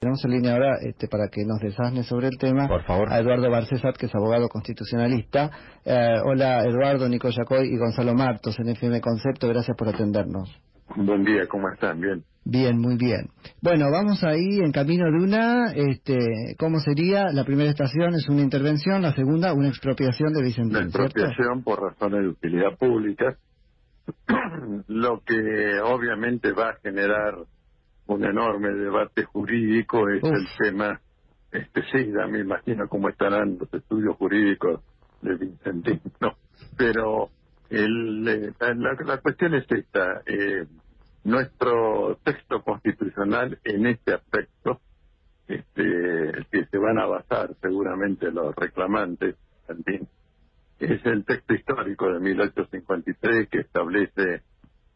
Tenemos en línea ahora este, para que nos desasne sobre el tema Por favor. a Eduardo Barcesat, que es abogado constitucionalista. Eh, hola Eduardo, Nico Yacoy y Gonzalo Martos en FM Concepto, gracias por atendernos. Buen día, ¿cómo están? Bien. Bien, muy bien. Bueno, vamos ahí en camino de una, este, ¿cómo sería? La primera estación es una intervención, la segunda una expropiación de Vicentín, La expropiación por razones de utilidad pública, lo que obviamente va a generar un enorme debate jurídico es Uf. el tema, este sí, ya me imagino cómo estarán los estudios jurídicos de Vicentín, no, pero el, eh, la, la cuestión es esta, eh, nuestro texto constitucional en este aspecto, este, que se van a basar seguramente los reclamantes, Vicentín, es el texto histórico de 1853 que establece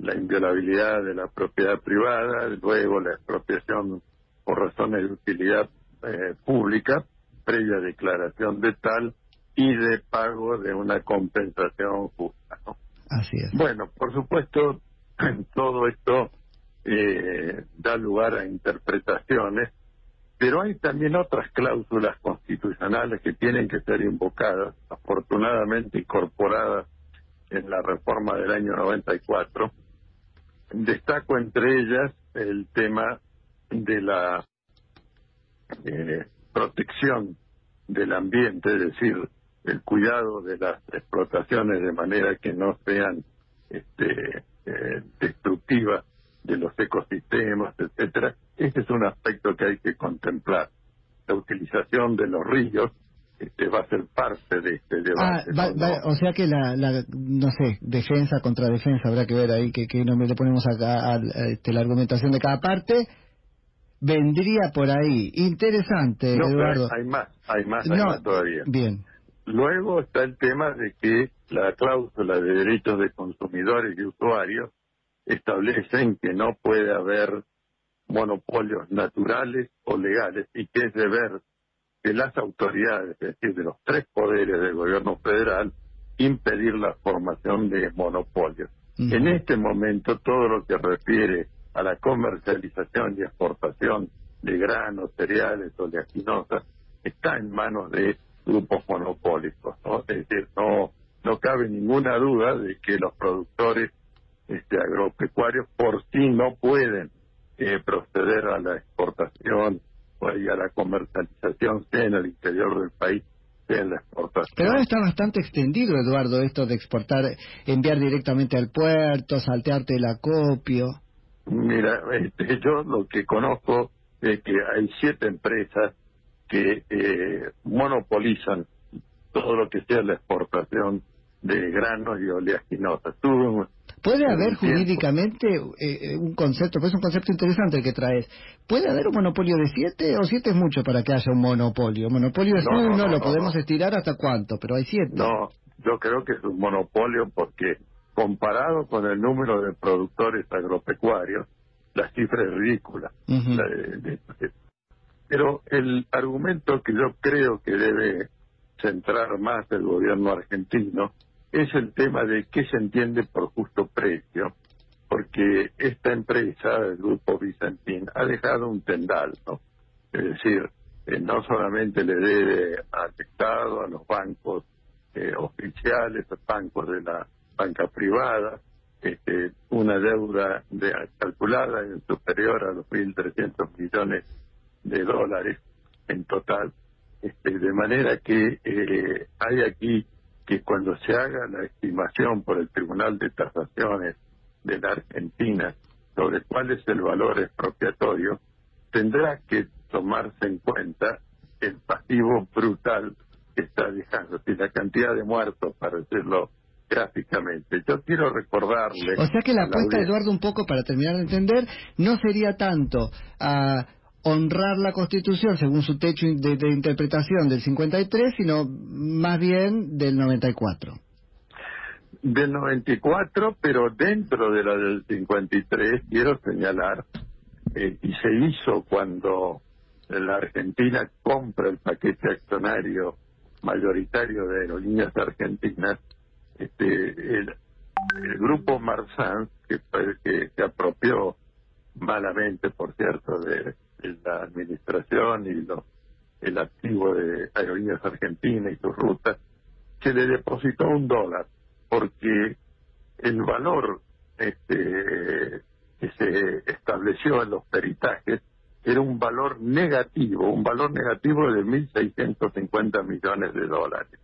la inviolabilidad de la propiedad privada, luego la expropiación por razones de utilidad eh, pública, previa declaración de tal y de pago de una compensación justa. ¿no? Así es. Bueno, por supuesto, todo esto eh, da lugar a interpretaciones, pero hay también otras cláusulas constitucionales que tienen que ser invocadas, afortunadamente incorporadas en la reforma del año 94. Destaco entre ellas el tema de la eh, protección del ambiente, es decir, el cuidado de las explotaciones de manera que no sean este, eh, destructivas de los ecosistemas, etcétera. Ese es un aspecto que hay que contemplar. La utilización de los ríos este, va a ser parte de este Ah, debate. va- ¿no? va- o sea que la, la, no sé, defensa contra defensa, habrá que ver ahí que, que nombre le ponemos acá a, a, este, la argumentación de cada parte, vendría por ahí. Interesante, No, Eduardo. hay más, hay más, hay No, más todavía. Bien. Luego está el tema de que la cláusula de derechos de consumidores y usuarios establecen que no puede haber monopolios naturales o legales y que es deber de las autoridades, es decir, de los tres poderes del gobierno federal, impedir la formación de monopolios. En este momento, todo lo que refiere a la comercialización y exportación de granos, cereales, oleaginosas, está en manos de grupos monopólicos. ¿no? Es decir, no, no cabe ninguna duda de que los productores este, agropecuarios por sí no pueden eh, proceder a la exportación o y a la comercialización, sea en el interior del país, sea en la exportación. Pero ahora está bastante extendido, Eduardo, esto de exportar, enviar directamente al puerto, saltearte el acopio. Mira, este, yo lo que conozco es que hay siete empresas que eh, monopolizan todo lo que sea la exportación de granos y oleaginosas. Tuve un- ¿Puede haber jurídicamente eh, un concepto, pues es un concepto interesante el que traes, ¿puede haber un monopolio de siete o siete es mucho para que haya un monopolio? Monopolio es No, no, uno, no, lo podemos estirar hasta cuánto, pero hay siete. No, yo creo que es un monopolio porque comparado con el número de productores agropecuarios, la cifra es ridícula. Ujú. La de- de- de- pero el argumento que yo creo que debe centrar más el gobierno argentino es el tema de qué se entiende por justo precio, porque esta empresa, el Grupo Vicentín, ha dejado un tendal. Es decir, eh, no solamente le debe al Estado, a los bancos eh, oficiales, a bancos de la banca privada, este, una deuda de, calculada en superior a los 1.300 millones de dólares en total, este, de manera que eh, hay aquí que cuando se haga la estimación por el Tribunal de Tasaciones de la Argentina sobre cuál es el valor expropiatorio, tendrá que tomarse en cuenta el pasivo brutal que está dejando, decir, la cantidad de muertos, para decirlo gráficamente. Yo quiero recordarle... O sea que la apuesta, audiencia- Eduardo, un poco para terminar de entender, no sería tanto a honrar la Constitución según su techo de, de interpretación del 53, sino más bien del 94. del 94, pero dentro de la del 53, quiero señalar, eh, y se hizo cuando la Argentina compra el paquete accionario mayoritario de aerolíneas argentinas, este, el, grupo fue- que se apropió malamente, por cierto, de, la administración y los, el activo de Aerolíneas Argentinas y sus rutas, se le depositó un dólar, porque el valor este, que se estableció en los peritajes era un valor negativo, un valor negativo de 1.650 millones de dólares.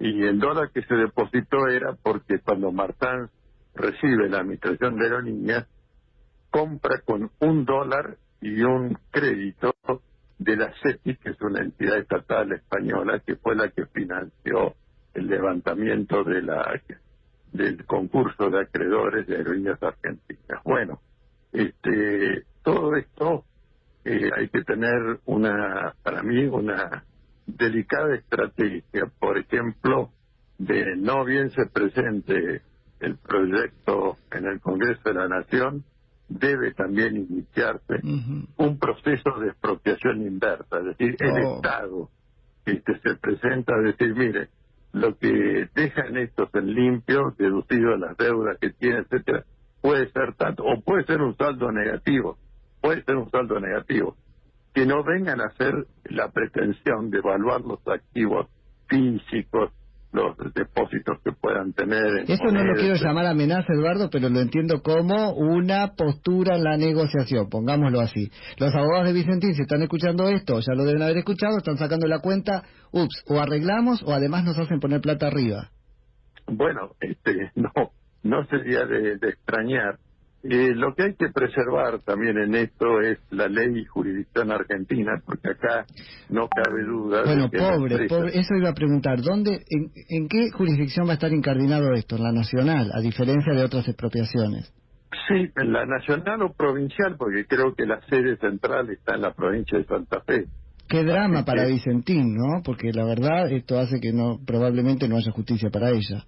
Y el dólar que se depositó era porque cuando Martán recibe la administración de aerolíneas, compra con un dólar y un crédito de la CETI, que es una entidad estatal española, que fue la que financió el levantamiento de la del concurso de acreedores de aerolíneas argentinas. Bueno, este, todo esto eh, hay que tener una, para mí, una delicada estrategia. Por ejemplo, de no bien se presente el proyecto en el Congreso de la Nación, debe también iniciarse un proceso de expropiación inversa, es decir, el oh. Estado este, se presenta a decir, mire, lo que dejan estos en limpio, deducido a las deudas que tiene, etcétera, puede ser tanto, o puede ser un saldo negativo, puede ser un saldo negativo. Que no vengan a hacer la pretensión de evaluar los activos físicos, los depósitos que puedan tener. Eso no lo quiero llamar amenaza, Eduardo, pero lo entiendo como una postura en la negociación, pongámoslo así. Los abogados de Vicentín, si están escuchando esto, ya lo deben haber escuchado, están sacando la cuenta, ups, o arreglamos o además nos hacen poner plata arriba. Bueno, este, no, no sería de extrañar eh, lo que hay que preservar también en esto es la ley y jurisdicción argentina, porque acá no cabe duda. Bueno, pobre, pobre, eso iba a preguntar, ¿dónde, en, qué jurisdicción va a estar incardinado esto? ¿En la nacional, a diferencia de otras expropiaciones? Sí, en la nacional o provincial, porque creo que la sede central está en la provincia de Santa Fe. Qué drama para Vicentín, ¿no? Porque la verdad esto hace que no probablemente no haya justicia para ella.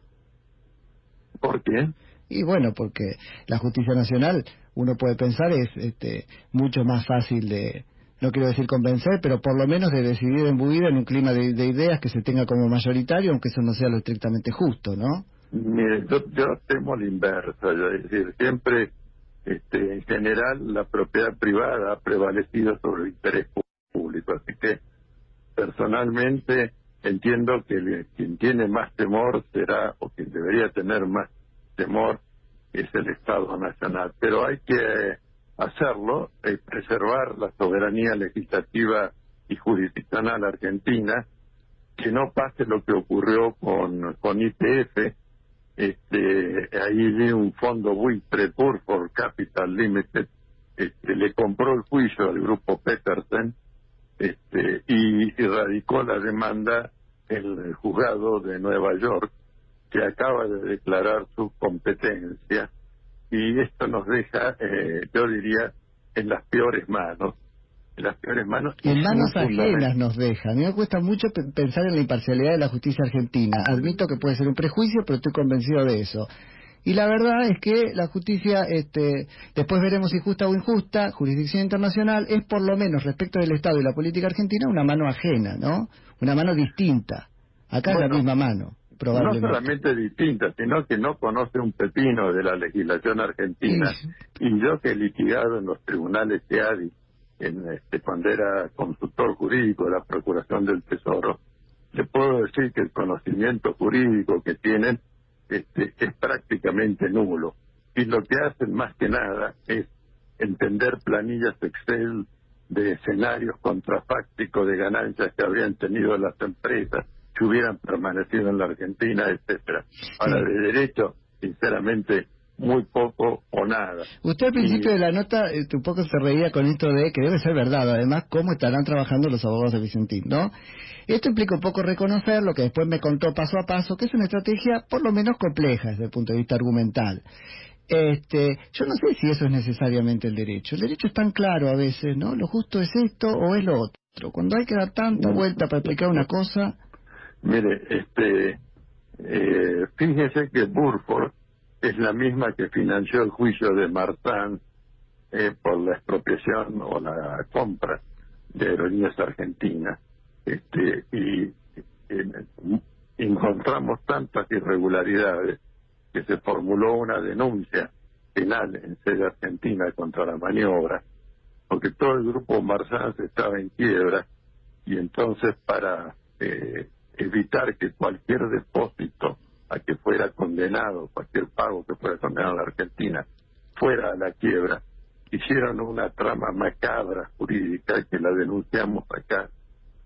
¿Por qué? Y bueno, porque la justicia nacional, uno puede pensar, es este, mucho más fácil de, no quiero decir convencer, pero por lo menos de decidir embuir en un clima de, ideas que se tenga como mayoritario, aunque eso no sea lo estrictamente justo, ¿no? Mire, yo, yo temo la inversa, es decir, siempre, este, en general, la propiedad privada ha prevalecido sobre el interés público, así que personalmente entiendo que quien tiene más temor será, o quien debería tener más temor es el Estado Nacional. Pero hay que hacerlo, y preservar la soberanía legislativa y jurisdiccional argentina, que no pase lo que ocurrió con, con IPF, este, ahí un fondo buitre, for Capital Limited, este, le compró el juicio al grupo Petersen este, y, y radicó la demanda el juzgado de Nueva York que acaba de declarar su competencia y esto nos deja, eh, yo diría, en las peores manos. En las peores manos. En manos ajenas nos deja. A mí me cuesta mucho pensar en la imparcialidad de la justicia argentina. Admito que puede ser un prejuicio, pero estoy convencido de eso. Y la verdad es que la justicia, este, después veremos si justa o injusta, jurisdicción internacional, es por lo menos respecto del Estado y la política argentina una mano ajena, ¿no? Una mano distinta. Acá es la misma mano. No solamente distinta, sino que no conoce un pepino de la legislación argentina. Y yo que he litigado en los tribunales de ADI, en, este, cuando era consultor jurídico de la Procuración del Tesoro, le puedo decir que el conocimiento jurídico que tienen este, es prácticamente nulo. Y lo que hacen más que nada es entender planillas Excel de escenarios contrafácticos de ganancias que habrían tenido las empresas que hubieran permanecido en la Argentina, etcétera. Ahora, de derecho, sinceramente, muy poco o nada. Usted al principio de la nota eh, un poco se reía con esto de que debe ser verdad, además, cómo estarán trabajando los abogados de Vicentín, ¿no? Esto implica un poco reconocer lo que después me contó paso a paso, que es una estrategia por lo menos compleja desde el punto de vista argumental. Este, yo no sé si eso es necesariamente el derecho. El derecho es tan claro a veces, ¿no? Lo justo es esto o es lo otro. Cuando hay que dar tanta vuelta para explicar una cosa, Mire, este, eh, fíjese que Burford es la misma que financió el juicio de Martán eh, por la expropiación o la compra de aerolíneas argentinas. Este, y encontramos tantas irregularidades que se formuló una denuncia penal en sede argentina contra la maniobra porque todo el grupo Marsans estaba en quiebra y entonces para eh, evitar que cualquier depósito a que fuera condenado, cualquier pago que fuera condenado a la Argentina, fuera a la quiebra, hicieron una trama macabra jurídica que la denunciamos acá.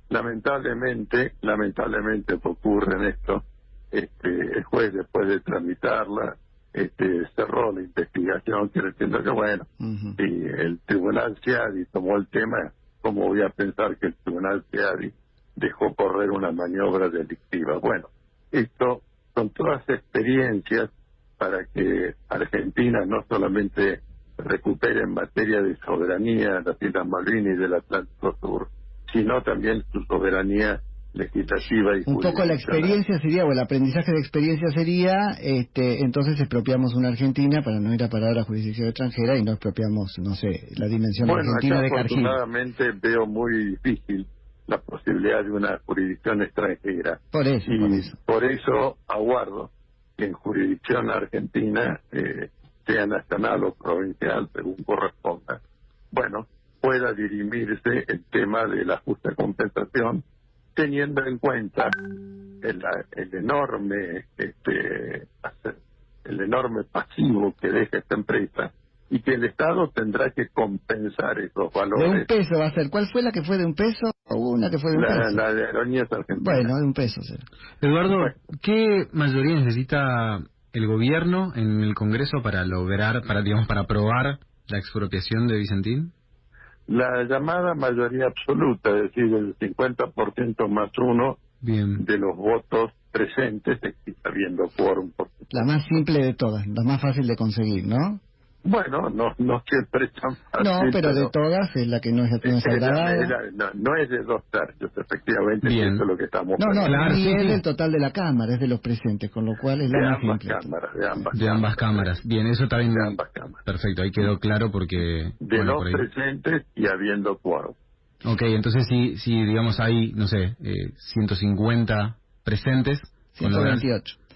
Lamentablemente, lamentablemente ocurre en esto, este, el juez después de tramitarla, este, cerró la investigación, quiero decir que bueno, y el tribunal CIADI tomó el tema, ¿cómo voy a pensar que el tribunal CIADI dejó correr una maniobra delictiva? Bueno, esto son todas experiencias para que Argentina no solamente recupere en materia de soberanía las Islas Malvinas y del Atlántico Sur, sino también su soberanía legislativa y un poco la experiencia sería o el aprendizaje de experiencia sería este entonces expropiamos una Argentina para no ir a parar a la jurisdicción extranjera y no expropiamos no sé la dimensión argentina de Cargill afortunadamente veo muy difícil la posibilidad de una jurisdicción extranjera por eso y por eso, por eso aguardo que en jurisdicción argentina eh, sea nacional o provincial según corresponda bueno pueda dirimirse el tema de la justa compensación teniendo en cuenta el, el enorme este el enorme pasivo que deja esta empresa y que el Estado tendrá que compensar esos valores. De un peso va a ser. ¿Cuál fue la que fue de un peso? ¿O una que fue de un la, peso? La de Aerolíneas Argentinas. Bueno, de un peso. Eduardo, ¿qué mayoría necesita el gobierno en el Congreso para lograr, para digamos, para aprobar la expropiación de Vicentín? La llamada mayoría absoluta, es decir, el 50% más uno Bien. de los votos presentes, habiendo quórum. Por La más simple de todas, la más fácil de conseguir, ¿no? Bueno, no, no siempre es tan fácil. No, pero de todas es la que no es, la- agradable. es la- no, no es de dos tercios, efectivamente, Bien. eso es lo que estamos No, no, ni sí, es del total de la Cámara, es de los presentes, con lo cual es la de más ambas simple. cámaras, de ambas De ambas cámaras. Bien, eso también. De ambas cámaras. Perfecto, ahí quedó claro porque. De bueno, los por ahí. presentes y habiendo quórum. Ok, entonces si, si digamos hay, no sé, eh, 150 presentes. con lo de- 128. Con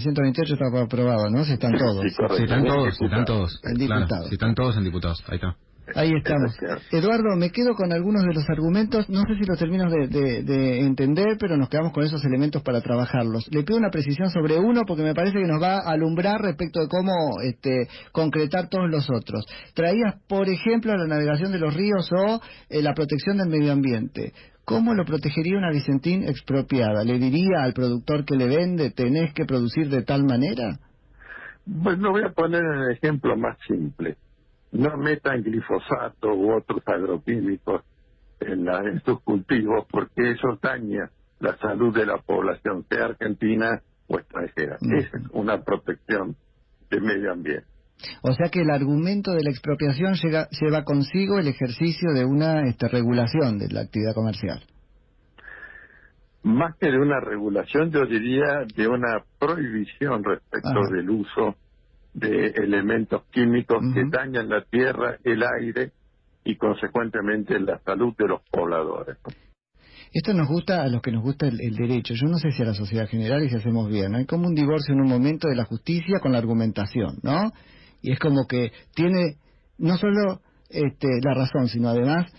128 está aprobado, ¿no? Si están todos. Sí, correcto. Si están todos, si están todos. En claro, diputados. si están todos en diputados, ahí está. Ahí estamos. Eduardo, me quedo con algunos de los argumentos, no sé si los termino de, de- de entender, pero nos quedamos con esos elementos para trabajarlos. Le pido una precisión sobre uno porque me parece que nos va a alumbrar respecto de cómo este, concretar todos los otros. Traías, por ejemplo, la navegación de los ríos o eh, la protección del medio ambiente. ¿Cómo lo protegería una Vicentín expropiada? ¿Le diría al productor que le vende, tenés que producir de tal manera? Pues no voy a poner el ejemplo más simple. No metan glifosato u otros agroquímicos en, la, en sus cultivos porque eso daña la salud de la población, sea argentina o extranjera. Ujú. Es una protección del medio ambiente. O sea que el argumento de la expropiación llega- lleva consigo el ejercicio de una este, regulación de la actividad comercial. Más que de una regulación, yo diría de una prohibición respecto Ajá. del uso de elementos químicos que dañan la tierra, el aire y consecuentemente la salud de los pobladores. Esto nos gusta a los que nos gusta el, el derecho. Yo no sé si a la sociedad general y si hacemos bien. Hay como un divorcio en un momento de la justicia con la argumentación, ¿no? Y es como que tiene no solo este, la razón, sino además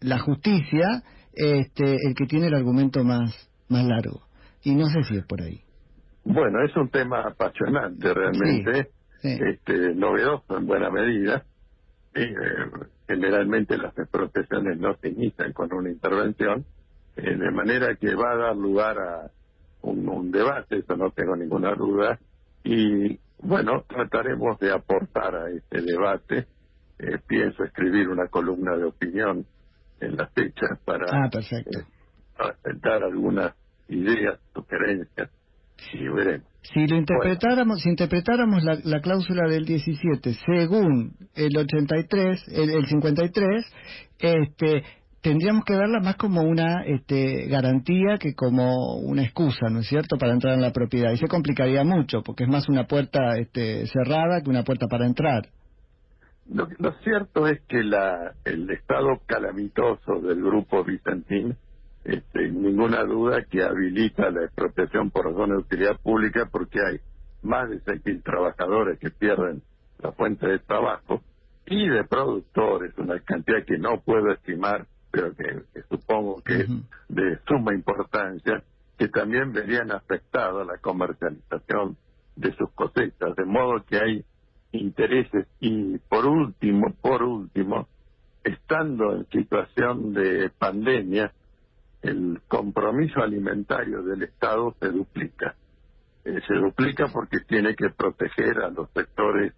la justicia, este, el que tiene el argumento más, más largo. Y no sé si es por ahí. Bueno, es un tema apasionante realmente, Sí. este, novedoso en buena medida. Y, eh, generalmente las expropiaciones no se inician con una intervención, eh, de manera que va a dar lugar a un, un debate, eso no tengo ninguna duda, y bueno, trataremos de aportar a este debate. Eh, pienso escribir una columna de opinión en la fecha para Ah, perfecto. eh, dar algunas ideas, sugerencias, Si lo interpretáramos, si interpretáramos la, la cláusula del 17 según el 83, el, el 53, este, tendríamos que verla más como una este, garantía que como una excusa, ¿no es cierto?, para entrar en la propiedad. Y se complicaría mucho, porque es más una puerta este, cerrada que una puerta para entrar. Lo, lo cierto es que la, el estado calamitoso del grupo Vicentín, este, ninguna duda que habilita la expropiación por razones de utilidad pública porque hay más de 6.000 trabajadores que pierden la fuente de trabajo y de productores, una cantidad que no puedo estimar, pero que, supongo que es de suma importancia, que también verían afectada la comercialización de sus cosechas, de modo que hay intereses y por último, por último, estando en situación de pandemia, el compromiso alimentario del Estado se duplica. Eh, se duplica porque tiene que proteger a los sectores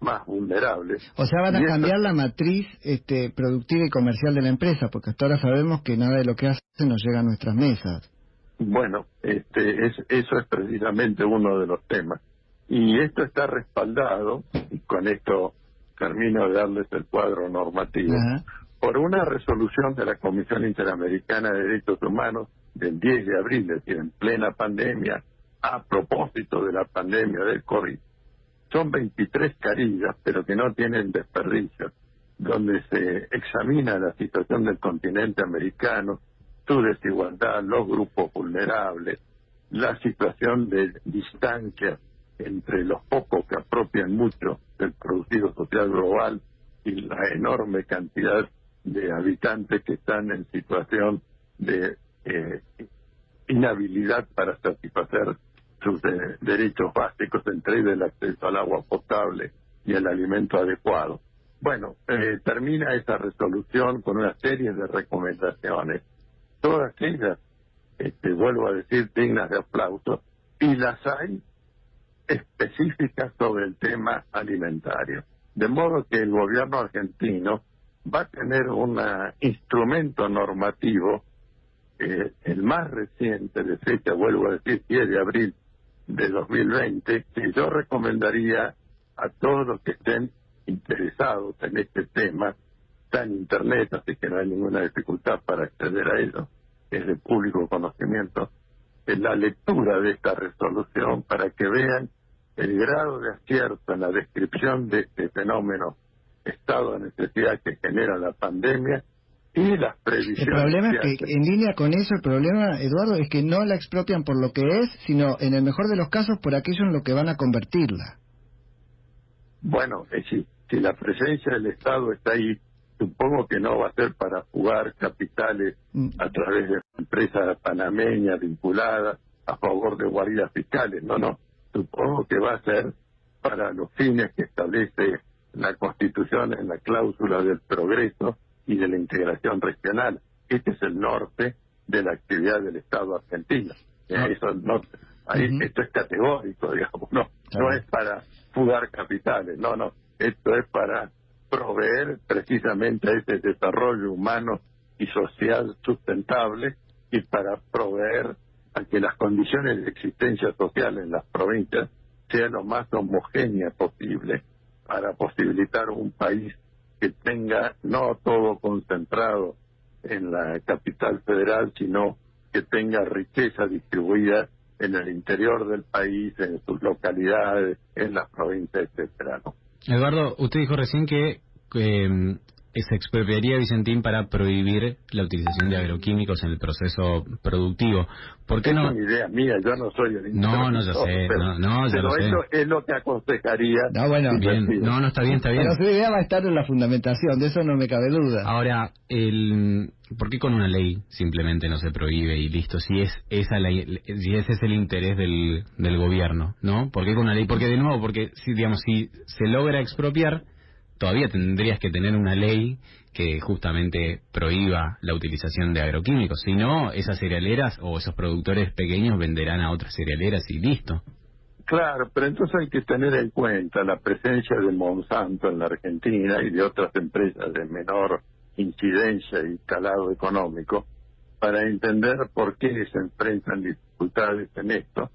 más vulnerables. O sea, van a cambiar la matriz este, productiva y comercial de la empresa, porque hasta ahora sabemos que nada de lo que hacen nos llega a nuestras mesas. Bueno, este, es, eso es precisamente uno de los temas. Y esto está respaldado, y con esto termino de darles el cuadro normativo, por una resolución de la Comisión Interamericana de Derechos Humanos del 10 de abril, es decir, en plena pandemia, a propósito de la pandemia del COVID. Son 23 carillas, pero que no tienen desperdicio, donde se examina la situación del continente americano, su desigualdad, los grupos vulnerables, la situación de distancia entre los pocos que apropian mucho del producido social global y la enorme cantidad de habitantes que están en situación de eh, inhabilidad para satisfacer sus eh, derechos básicos, entre ellos el acceso al agua potable y el alimento adecuado. Bueno, eh, termina esa resolución con una serie de recomendaciones todas ellas, este, vuelvo a decir, dignas de aplauso, y las hay específicas sobre el tema alimentario. De modo que el gobierno argentino va a tener un instrumento normativo, eh, el más reciente de fecha, vuelvo a decir, 10 de abril de 2020, que yo recomendaría a todos los que estén interesados en este tema está en Internet, así que no hay ninguna dificultad para acceder a ello, es de público conocimiento, en la lectura de esta resolución para que vean el grado de acierto en la descripción de este fenómeno, estado de necesidad que genera la pandemia y las previsiones. El problema es que, en línea con eso, el problema, Eduardo, es que no la expropian por lo que es, sino en el mejor de los casos por aquello en lo que van a convertirla. Bueno, es si, si la presencia del Estado está ahí supongo que no va a ser para jugar capitales mm. a través de empresas panameñas vinculadas a favor de guaridas fiscales, no, no, supongo que va a ser para los fines que establece la Constitución en la cláusula del progreso y de la integración regional. Este es el norte de la actividad del Estado argentino. Ah. Eso no, ahí, Esto es categórico, digamos, no, no es para jugar capitales, no, no, esto es para proveer precisamente a ese desarrollo humano y social sustentable y para proveer a que las condiciones de existencia social en las provincias sean lo más homogéneas posible para posibilitar un país que tenga no todo concentrado en la capital federal, sino que tenga riqueza distribuida en el interior del país, en sus localidades, en las provincias, etcétera, ¿no? Eduardo, usted dijo recién que eh, se expropiaría Vicentín para prohibir la utilización de agroquímicos en el proceso productivo. ¿Por qué no? Es una idea mía, yo no soy el No, no, yo sé, pero, no, pero eso es lo que aconsejaría. No, bueno, bien, no, no está bien, está bien. Pero su idea va a estar en la fundamentación, de eso no me cabe duda. Ahora, el, ¿por qué con una ley simplemente no se prohíbe y listo? Si es esa ley, si ese es el interés del, del gobierno, ¿no? ¿Por qué con una ley? Porque de nuevo, porque si digamos si se logra expropiar todavía tendrías que tener una ley que justamente prohíba la utilización de agroquímicos. Si no, esas cerealeras o esos productores pequeños venderán a otras cerealeras y listo. Claro, pero entonces hay que tener en cuenta la presencia de Monsanto en la Argentina y de otras empresas de menor incidencia y calado económico para entender por qué se enfrentan dificultades en esto,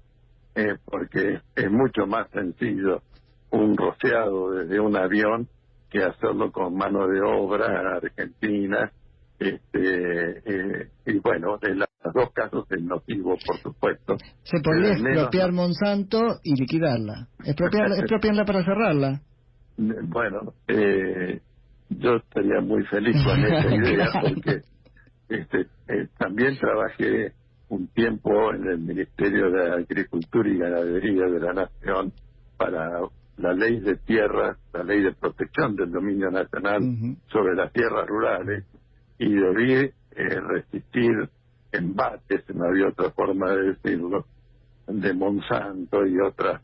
eh, porque es mucho más sencillo un rociado desde un avión que hacerlo con mano de obra argentina. Este, eh, y bueno, en los dos casos es nocivo, por supuesto. Se podría expropiar Monsanto y liquidarla. expropiarla para cerrarla. Bueno, eh, yo estaría muy feliz con esa idea porque este, eh, también trabajé un tiempo en el Ministerio de Agricultura y Ganadería de la Nación para la ley de tierras, la ley de protección del dominio nacional sobre las tierras rurales y debí eh, resistir embates, no había otra forma de decirlo, de Monsanto y otras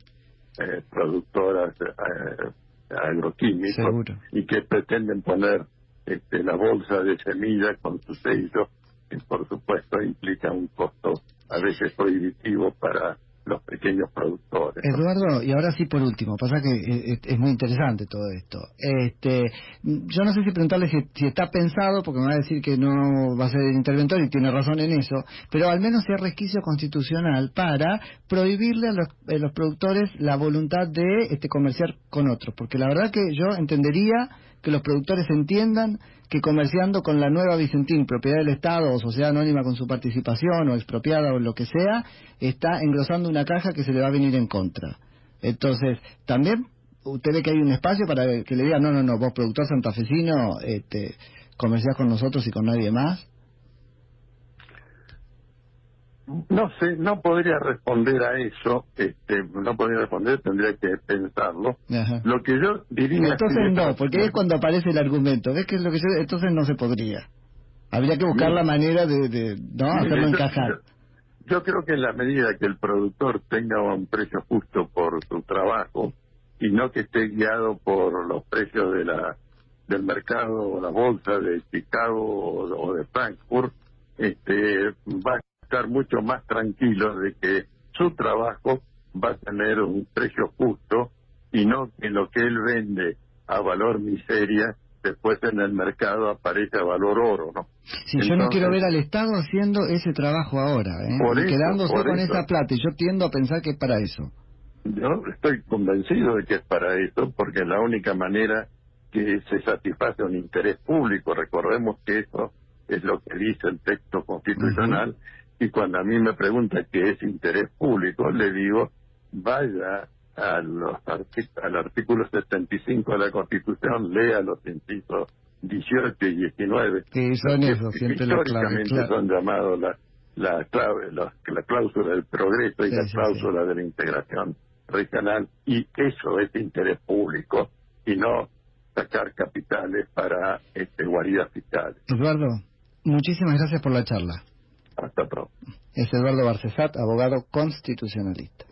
eh, productoras eh, agroquímicos y que pretenden poner este, la bolsa de semillas con su sello, que por supuesto implica un costo a veces prohibitivo para los pequeños productores. Eduardo, y ahora sí por último, pasa que eh, eh, es, muy interesante todo esto. Este, yo no sé si preguntarle si, está pensado, porque me va a decir que no va a ser el interventor y tiene razón en eso, pero al menos sea resquicio constitucional para prohibirle a los, a los productores la voluntad de este, comerciar con otros, porque la verdad que yo entendería que los productores entiendan que comerciando con la nueva Vicentín, propiedad del Estado o sociedad anónima con su participación o expropiada o lo que sea, está engrosando una caja que se le va a venir en contra. Entonces, también usted ve que hay un espacio para que le diga, no, no, no, vos productor santafesino, este, comerciás con nosotros y con nadie más. No sé, no podría responder a eso, este, no podría responder, tendría que pensarlo. Lo que yo diría... Entonces no, porque es cuando aparece el argumento, ¿ves que es lo que yo, entonces no se podría? Habría que buscar la manera de, no hacerlo encajar. Yo, creo que en la medida que el productor tenga un precio justo por su trabajo y no que esté guiado por los precios de la del mercado o la bolsa de Chicago o, o de Frankfurt, este va estar mucho más tranquilo de que su trabajo va a tener un precio justo y no que lo que él vende a valor miseria después en el mercado aparece a valor oro, ¿no? Si yo no quiero ver al Estado haciendo ese trabajo ahora, ¿eh? quedándose con esa plata, y yo tiendo a pensar que es para eso. Yo estoy convencido de que es para eso, porque la única manera que se satisface un interés público. Recordemos que eso es lo que dice el texto constitucional y cuando a mí me pregunta qué es interés público, le digo, vaya a los al artículo 75 de la Constitución, lea los incisos 18 y 19. Que son esos, históricamente son llamados la, la, clave, la, cláusula del progreso y la cláusula de la integración regional, y eso es interés público y no sacar capitales para este, guaridas fiscales. Eduardo, muchísimas gracias por la charla. Es Eduardo Barcesat, abogado constitucionalista.